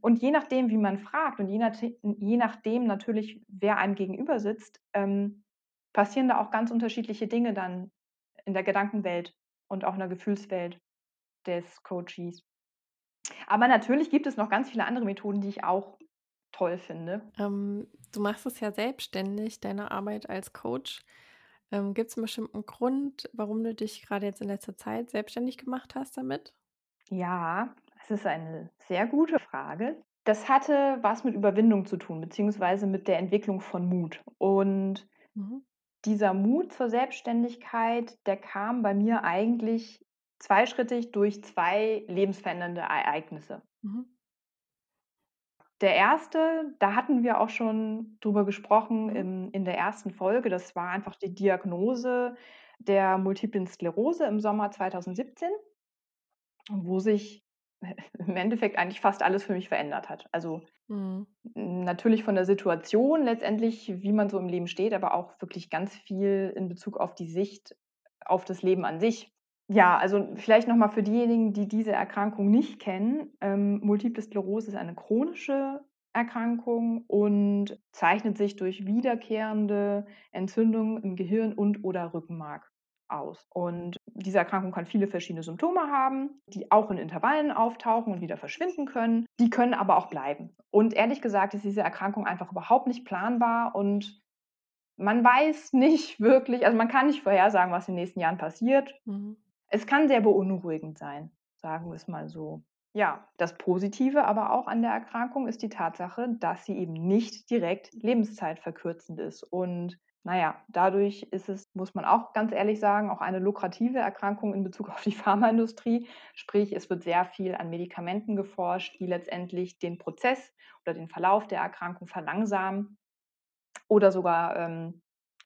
Und je nachdem, wie man fragt und je, nach, je nachdem natürlich, wer einem gegenüber sitzt, ähm, passieren da auch ganz unterschiedliche Dinge dann in der Gedankenwelt und auch in der Gefühlswelt des Coaches. Aber natürlich gibt es noch ganz viele andere Methoden, die ich auch toll finde. Ähm, du machst es ja selbstständig, deine Arbeit als Coach. Ähm, Gibt es einen bestimmten Grund, warum du dich gerade jetzt in letzter Zeit selbstständig gemacht hast damit? Ja, das ist eine sehr gute Frage. Das hatte was mit Überwindung zu tun, beziehungsweise mit der Entwicklung von Mut. Und Mhm. dieser Mut zur Selbstständigkeit, der kam bei mir eigentlich zweischrittig durch zwei lebensverändernde Ereignisse. Mhm. Der erste, da hatten wir auch schon drüber gesprochen Mhm. im in der ersten Folge. Das war einfach die Diagnose der Multiplen Sklerose im Sommer 2017 wo sich [LAUGHS] im Endeffekt eigentlich fast alles für mich verändert hat. Also, Mhm. hm, natürlich von der Situation letztendlich, wie man so im Leben steht, aber auch wirklich ganz viel in Bezug auf die Sicht auf das Leben an sich. Ja, also vielleicht noch mal für diejenigen, die diese Erkrankung nicht kennen, ähm, Multiple Sklerose ist eine chronische Erkrankung und zeichnet sich durch wiederkehrende Entzündungen im Gehirn und/oder Rückenmark aus. Und diese Erkrankung kann viele verschiedene Symptome haben, die auch in Intervallen auftauchen und wieder verschwinden können. Die können aber auch bleiben. Und ehrlich gesagt ist diese Erkrankung einfach überhaupt nicht planbar und man weiß nicht wirklich, also man kann nicht vorhersagen, was in den nächsten Jahren passiert. Mhm. Es kann sehr beunruhigend sein, sagen wir es mal so. Ja, das Positive aber auch an der Erkrankung ist die Tatsache, dass sie eben nicht direkt lebenszeitverkürzend ist. Und naja, dadurch ist es, muss man auch ganz ehrlich sagen, auch eine lukrative Erkrankung in Bezug auf die [LAUGHS] Pharmaindustrie. Sprich, es wird sehr viel an Medikamenten geforscht, die letztendlich den Prozess oder den Verlauf der Erkrankung verlangsamen oder sogar ähm,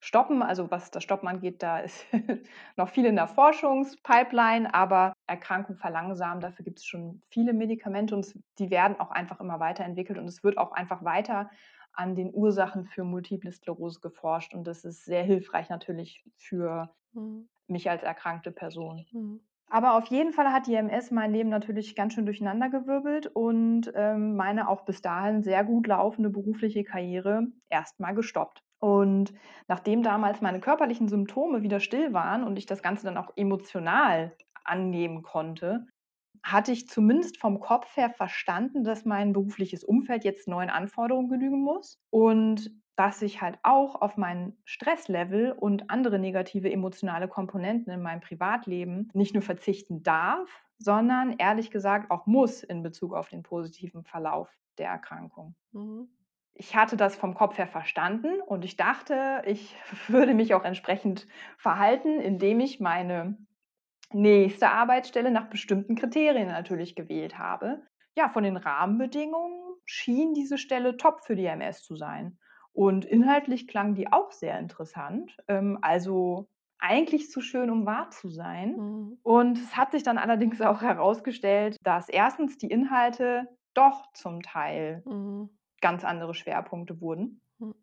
stoppen. Also was das Stoppen angeht, da ist [LAUGHS] noch viel in der Forschungspipeline, aber Erkrankung verlangsamen, dafür gibt es schon viele Medikamente und die werden auch einfach immer weiterentwickelt und es wird auch einfach weiter an den Ursachen für Multiple Sklerose geforscht und das ist sehr hilfreich natürlich für Mhm. mich als erkrankte Person. Mhm. Aber auf jeden Fall hat die MS mein Leben natürlich ganz schön durcheinandergewirbelt und ähm, meine auch bis dahin sehr gut laufende berufliche Karriere erstmal gestoppt. Und nachdem damals meine körperlichen Symptome wieder still waren und ich das Ganze dann auch emotional annehmen konnte, hatte ich zumindest vom Kopf her verstanden, dass mein berufliches Umfeld jetzt neuen Anforderungen genügen muss und dass ich halt auch auf mein Stresslevel und andere negative emotionale Komponenten in meinem Privatleben nicht nur verzichten darf, sondern ehrlich gesagt auch muss in Bezug auf den positiven Verlauf der Erkrankung. Mhm. Ich hatte das vom Kopf her verstanden und ich dachte, ich [LAUGHS] würde mich auch entsprechend verhalten, indem ich meine nächste Arbeitsstelle nach bestimmten Kriterien natürlich gewählt habe. Ja, von den Rahmenbedingungen schien diese Stelle top für die MS zu sein. Und inhaltlich klang die auch sehr interessant. Ähm, also eigentlich zu schön, um wahr zu sein. Mhm. Und es hat sich dann allerdings auch herausgestellt, dass erstens die Inhalte doch zum Teil Mhm. Ganz andere Schwerpunkte wurden. Mhm.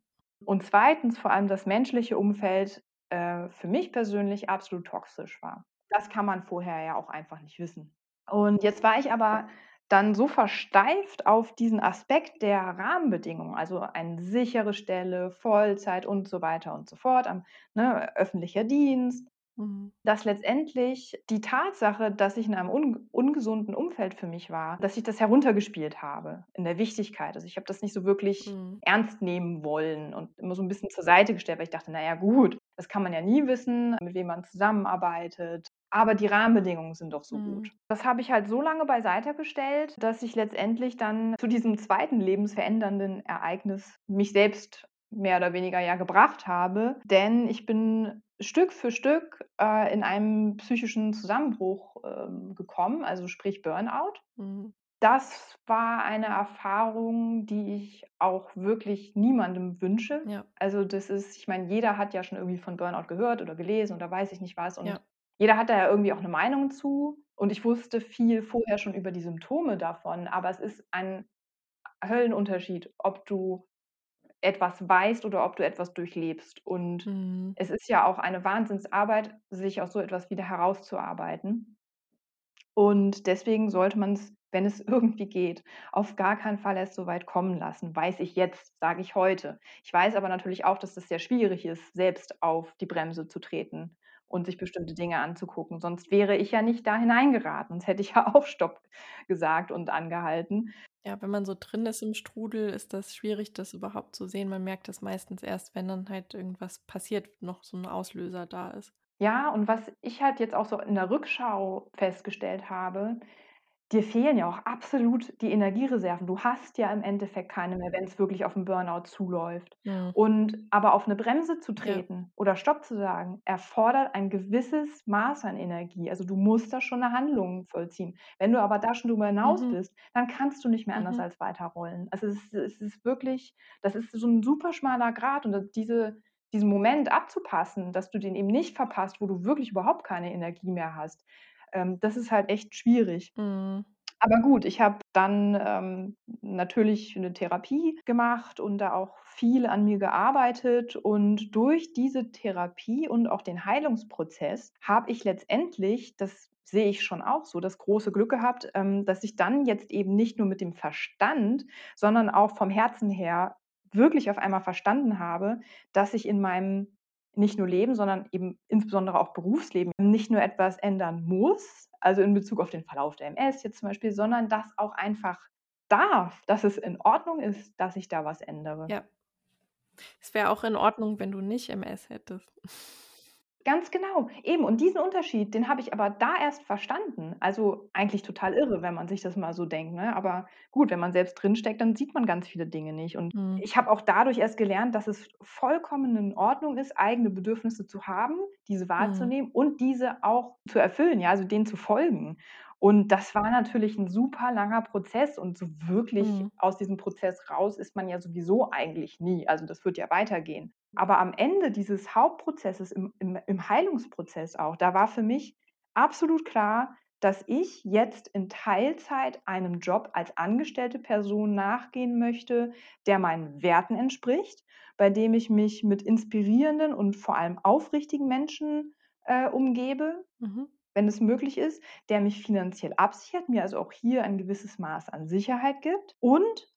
Und zweitens vor allem das menschliche Umfeld äh, für mich persönlich absolut toxisch war. Das kann man vorher ja auch einfach nicht wissen. Und jetzt war ich aber dann so versteift auf diesen Aspekt der Rahmenbedingungen, also eine sichere Stelle, Vollzeit und so weiter und so fort, am, ne, öffentlicher Dienst, Mhm. dass letztendlich die Tatsache, dass ich in einem un ungesunden Umfeld für mich war, dass ich das heruntergespielt habe in der Wichtigkeit. Also ich habe das nicht so wirklich Mhm. ernst nehmen wollen und immer so ein bisschen zur Seite gestellt, weil ich dachte, naja gut, das kann man ja nie wissen, mit wem man zusammenarbeitet. Aber die Rahmenbedingungen sind doch so Mhm. gut. Das habe ich halt so lange beiseite gestellt, dass ich letztendlich dann zu diesem zweiten lebensverändernden Ereignis mich selbst mehr oder weniger ja gebracht habe. Denn ich bin Stück für Stück äh, in einen psychischen Zusammenbruch ähm, gekommen, also sprich Burnout. Mhm. Das war eine Erfahrung, die ich auch wirklich niemandem wünsche. Ja. Also das ist, ich meine, jeder hat ja schon irgendwie von Burnout gehört oder gelesen oder weiß ich nicht was. Und Ja. jeder hat da ja irgendwie auch eine Meinung zu. Und ich wusste viel vorher schon über die Symptome davon, aber es ist ein Höllenunterschied, ob du etwas weißt oder ob du etwas durchlebst. Und Mhm. es ist ja auch eine Wahnsinnsarbeit, sich aus so etwas wieder herauszuarbeiten. Und deswegen sollte man es, wenn es [LAUGHS] irgendwie geht, auf gar keinen Fall erst so weit kommen lassen. Weiß ich jetzt, sage ich heute. Ich weiß aber natürlich auch, dass es sehr schwierig ist, selbst auf die Bremse zu treten und sich bestimmte Dinge anzugucken. Sonst wäre ich ja nicht da hineingeraten. Sonst hätte ich ja [LAUGHS] auch Stopp gesagt und angehalten. Ja, wenn man so drin ist im Strudel, ist das schwierig, das überhaupt zu sehen. Man merkt das meistens erst, wenn dann halt irgendwas passiert, noch so ein Auslöser da ist. Ja, und was ich halt jetzt auch so in der Rückschau festgestellt habe, dir fehlen ja auch absolut die Energiereserven. Du hast ja im Endeffekt keine mehr, wenn es wirklich auf 'n Burnout zuläuft. Mhm. Und aber auf 'ne Bremse zu Ja. treten oder Stopp zu sagen, erfordert ein gewisses Maß an Energie. Also, du musst da schon 'ne Handlung vollziehen. Wenn du aber da schon drüber hinaus Mhm. bist, dann kannst du nicht mehr anders Mhm. als weiterrollen. Also, es ist es ist wirklich das ist so 'n super schmaler Grat und diese diesen Moment abzupassen, dass du den eben nicht verpasst, wo du wirklich überhaupt keine Energie mehr hast, ähm, das ist halt echt schwierig. Mhm. Aber gut, ich habe dann, ähm, natürlich 'ne Therapie gemacht und da auch viel an mir gearbeitet. Und durch diese Therapie und auch den Heilungsprozess habe ich letztendlich, das sehe ich schon auch so, das große Glück gehabt, ähm, dass ich dann jetzt eben nicht nur mit dem Verstand, sondern auch vom Herzen her wirklich auf einmal verstanden habe, dass ich in meinem nicht nur Leben, sondern eben insbesondere auch Berufsleben nicht nur etwas ändern muss, also in Bezug auf den Verlauf der MS jetzt zum Beispiel, sondern das auch einfach darf, dass es in Ordnung ist, dass ich da was ändere. Ja. Es wäre auch in Ordnung, wenn du nicht MS hättest. Ganz genau, eben. Und diesen Unterschied, den habe ich aber da erst verstanden. Also, eigentlich total irre, wenn man sich das mal so denkt, ne? Aber gut, wenn man selbst drinsteckt, dann sieht man ganz viele Dinge nicht. Und Mhm. ich habe auch dadurch erst gelernt, dass es vollkommen in Ordnung ist, eigene Bedürfnisse zu haben, diese Mhm. wahrzunehmen und diese auch zu erfüllen, ja, also denen zu folgen. Und das war natürlich 'n super langer Prozess und so wirklich Mhm. aus diesem Prozess raus ist man ja sowieso eigentlich nie. Also, das wird ja weitergehen. Aber am Ende dieses Hauptprozesses im im im Heilungsprozess auch, da war für mich absolut klar, dass ich jetzt in Teilzeit einem Job als angestellte Person nachgehen möchte, der meinen Werten entspricht, bei dem ich mich mit inspirierenden und vor allem aufrichtigen Menschen, äh, umgebe, Mhm. wenn es möglich ist, der mich finanziell absichert, mir also auch hier ein gewisses Maß an Sicherheit gibt und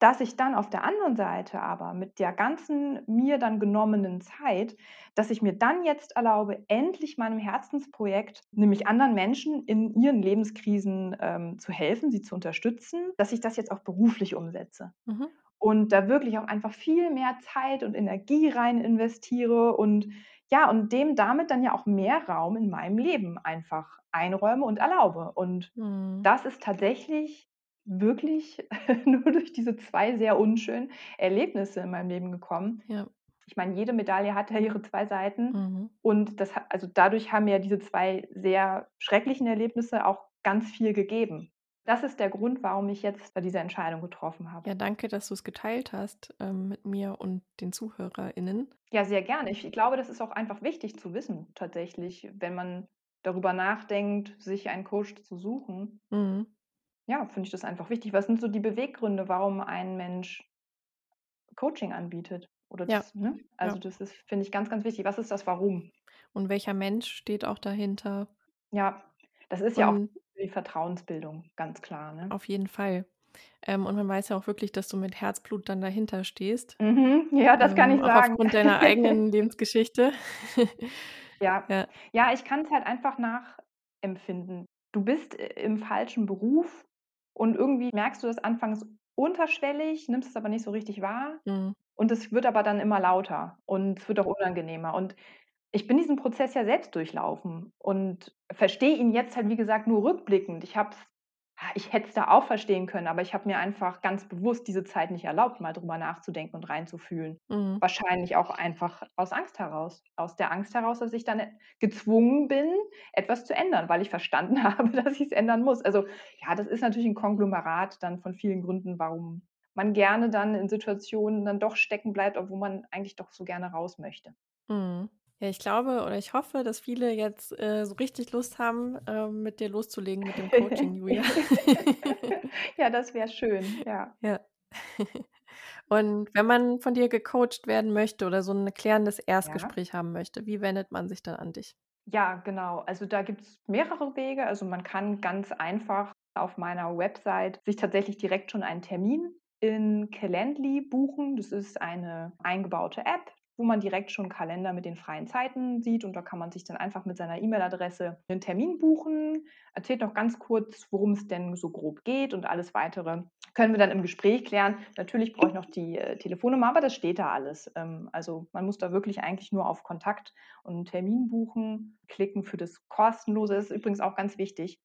dass ich dann auf der anderen Seite aber mit der ganzen mir dann genommenen Zeit dass ich mir dann jetzt erlaube, endlich meinem Herzensprojekt, nämlich anderen Menschen in ihren Lebenskrisen, ähm, zu helfen, sie zu unterstützen, dass ich das jetzt auch beruflich umsetze. Mhm. Und da wirklich auch einfach viel mehr Zeit und Energie rein investiere und ja, und dem damit dann ja auch mehr Raum in meinem Leben einfach einräume und erlaube. Und Mhm. das ist tatsächlich wirklich [LAUGHS] nur durch diese 2 sehr unschönen Erlebnisse in meinem Leben gekommen. Ja. Ich meine, jede Medaille hat ja ihre 2 Seiten Mhm. und das also dadurch haben mir diese 2 sehr schrecklichen Erlebnisse auch ganz viel gegeben. Das ist der Grund, warum ich jetzt diese Entscheidung getroffen habe. Ja, danke, dass du's geteilt hast, ähm, mit mir und den ZuhörerInnen. Ja, sehr gerne. Ich glaube, das ist auch einfach wichtig zu wissen tatsächlich, wenn man darüber nachdenkt, sich einen Coach zu suchen. Mhm. Ja, finde ich das einfach wichtig. Was sind so die Beweggründe, warum ein Mensch Coaching anbietet oder Ja. das ne? Also, Ja. das ist, finde ich, ganz, ganz wichtig. Was ist das Warum? Und welcher Mensch steht auch dahinter? Ja, das ist ja auch Und die Vertrauensbildung, ganz klar, ne? Auf jeden Fall. Ähm, und man weiß ja auch wirklich, dass du mit Herzblut dann dahinter stehst. Mhm, ja, das kann Ähm, ich auch sagen. aufgrund deiner eigenen [LAUGHS] Lebensgeschichte. [LAUGHS] Ja. Ja. Ja, ich kann's halt einfach nachempfinden. Du bist, äh, im falschen Beruf und irgendwie merkst du das anfangs unterschwellig, nimmst es aber nicht so richtig wahr Mhm. und es wird aber dann immer lauter und es wird auch unangenehmer. Und ich bin diesen Prozess ja selbst durchlaufen und verstehe ihn jetzt halt, wie gesagt, nur rückblickend. Ich habe es ich hätte es da auch verstehen können, aber ich habe mir einfach ganz bewusst diese Zeit nicht erlaubt, mal drüber nachzudenken und reinzufühlen. Mhm. Wahrscheinlich auch einfach aus Angst heraus. Aus der Angst heraus, dass ich dann gezwungen bin, etwas zu ändern, weil ich verstanden [LAUGHS] habe, dass ich's ändern muss. Also, ja, das ist natürlich 'n Konglomerat dann von vielen Gründen, warum man gerne dann in Situationen dann doch stecken bleibt, obwohl man eigentlich doch so gerne raus möchte. Mhm. Ja, ich glaube oder ich hoffe, dass viele jetzt, äh, so richtig Lust haben, ähm, mit dir loszulegen mit dem Coaching, Julia. [LAUGHS] Ja, das wäre schön, ja. Ja. [LAUGHS] Und wenn man von dir gecoacht werden möchte oder so 'n klärendes Ja. Erstgespräch haben möchte, wie wendet man sich dann an dich? Ja, genau. Also, da gibt's mehrere Wege. Also, man kann ganz einfach auf meiner Website sich tatsächlich direkt schon einen Termin in Calendly buchen. Das ist eine eingebaute App, wo man direkt schon 'n Kalender mit den freien Zeiten sieht und da kann man sich dann einfach mit seiner E-Mail-Adresse 'nen Termin buchen, erzählt noch ganz kurz, worum's denn so grob geht und alles Weitere können wir dann im Gespräch klären. Natürlich brauche ich noch die, äh, Telefonnummer, aber das steht da alles. Ähm, also, man muss da wirklich eigentlich nur auf Kontakt und 'n Termin buchen klicken für das Kostenlose. Das ist übrigens auch ganz wichtig.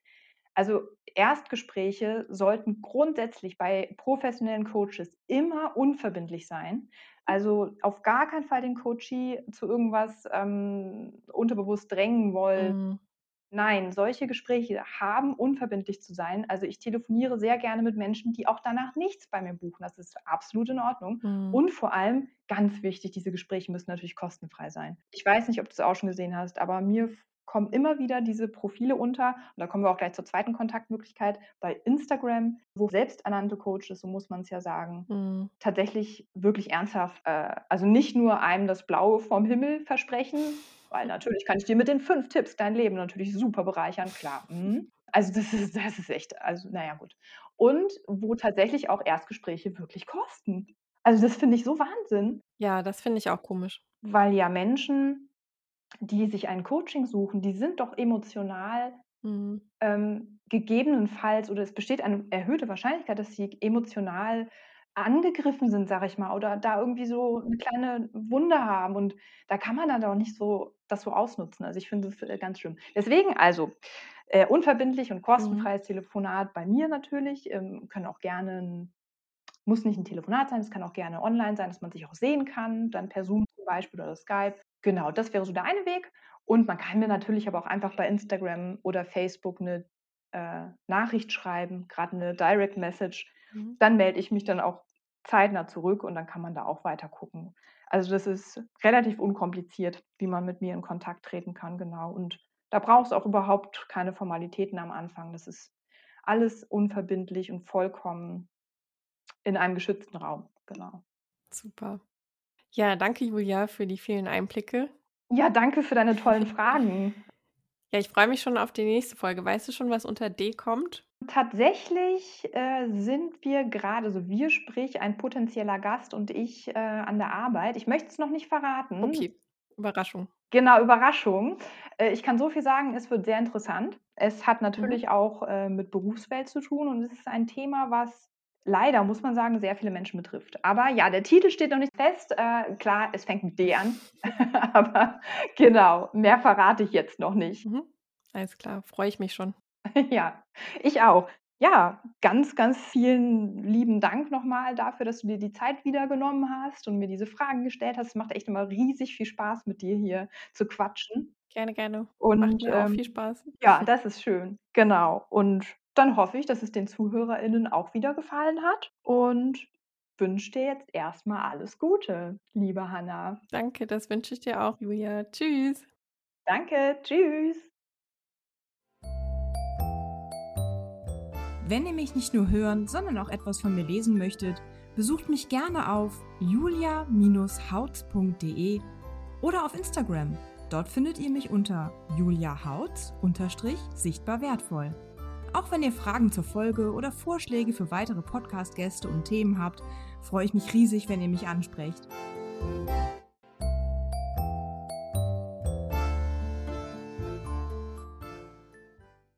Also Erstgespräche sollten grundsätzlich bei professionellen Coaches immer unverbindlich sein. Also auf gar keinen Fall den Coachee zu irgendwas ähm, unterbewusst drängen wollen. Mhm. Nein, solche Gespräche haben unverbindlich zu sein. Also ich telefoniere sehr gerne mit Menschen, die auch danach nichts bei mir buchen. Das ist absolut in Ordnung. Mhm. Und vor allem, ganz wichtig, diese Gespräche müssen natürlich kostenfrei sein. Ich weiß nicht, ob du es auch schon gesehen hast, aber mir kommen immer wieder diese Profile unter. Und da kommen wir auch gleich zur zweiten Kontaktmöglichkeit bei Instagram, wo selbsternannte Coaches, so muss man es ja sagen, Mhm. tatsächlich wirklich ernsthaft, äh, also nicht nur einem das Blaue vom Himmel versprechen, weil natürlich kann ich dir mit den fünf Tipps dein Leben natürlich super bereichern, klar. Mhm. Also das ist, das ist echt, also naja gut. Und wo tatsächlich auch Erstgespräche wirklich kosten. Also das finde ich so Wahnsinn, Ja, das finde ich auch komisch. weil ja Menschen, die sich ein Coaching suchen, die sind doch emotional Mhm. ähm, gegebenenfalls oder es besteht eine erhöhte Wahrscheinlichkeit, dass sie emotional angegriffen sind, sage ich mal, oder da irgendwie so eine kleine Wunde haben und da kann man dann auch nicht so das so ausnutzen. Also, ich finde das, äh, ganz schlimm. Deswegen also, äh, unverbindlich und Mhm. kostenfreies Telefonat bei mir natürlich, ähm, können auch gerne muss nicht ein Telefonat sein, es kann auch gerne online sein, dass man sich auch sehen kann, dann per Zoom zum Beispiel oder Skype. Genau, das wäre so der eine Weg. Und man kann mir natürlich aber auch einfach bei Instagram oder Facebook eine äh, Nachricht schreiben, gerade eine Direct Message. Mhm. Dann melde ich mich dann auch zeitnah zurück und dann kann man da auch weiter gucken. Also, das ist relativ unkompliziert, wie man mit mir in Kontakt treten kann, genau. Und da braucht es auch überhaupt keine Formalitäten am Anfang. Das ist alles unverbindlich und vollkommen in einem geschützten Raum, genau. Super. Ja, danke, Julia, für die vielen Einblicke. Ja, danke für deine tollen [LAUGHS] Fragen. Ja, ich freue mich schon auf die nächste Folge. Weißt du schon, was unter D kommt? Tatsächlich, äh, sind wir gerade so wir, sprich ein potenzieller Gast und ich, äh, an der Arbeit. Ich möchte es noch nicht verraten. Okay, Überraschung. Genau, Überraschung. Äh, ich kann so viel sagen, es wird sehr interessant. Es hat Mhm. natürlich auch, äh, mit Berufswelt zu tun und es ist ein Thema, was leider, muss man sagen, sehr viele Menschen betrifft. Aber ja, der Titel steht noch nicht fest. Äh, klar, es fängt mit D an, [LAUGHS] aber genau, mehr verrate ich jetzt noch nicht. Mhm. Alles klar, freue ich mich schon. [LAUGHS] Ja, ich auch. Ja, ganz, ganz vielen lieben Dank nochmal dafür, dass du dir die Zeit wieder genommen hast und mir diese Fragen gestellt hast. Es macht echt immer riesig viel Spaß, mit dir hier zu quatschen. Gerne, gerne. Macht Und mir auch ähm, viel Spaß. ja, das ist schön. Genau. Und dann hoffe ich, dass es den ZuhörerInnen auch wieder gefallen hat und wünsche dir jetzt erstmal alles Gute, liebe Hanna. Danke, das wünsche ich dir auch, Julia. Tschüss. Danke, tschüss. Wenn ihr mich nicht nur hören, sondern auch etwas von mir lesen möchtet, besucht mich gerne auf julia-hautz.de oder auf Instagram. Dort findet ihr mich unter juliahautz sichtbar wertvoll. Auch wenn ihr Fragen zur Folge oder Vorschläge für weitere Podcast-Gäste und Themen habt, freue ich mich riesig, wenn ihr mich ansprecht.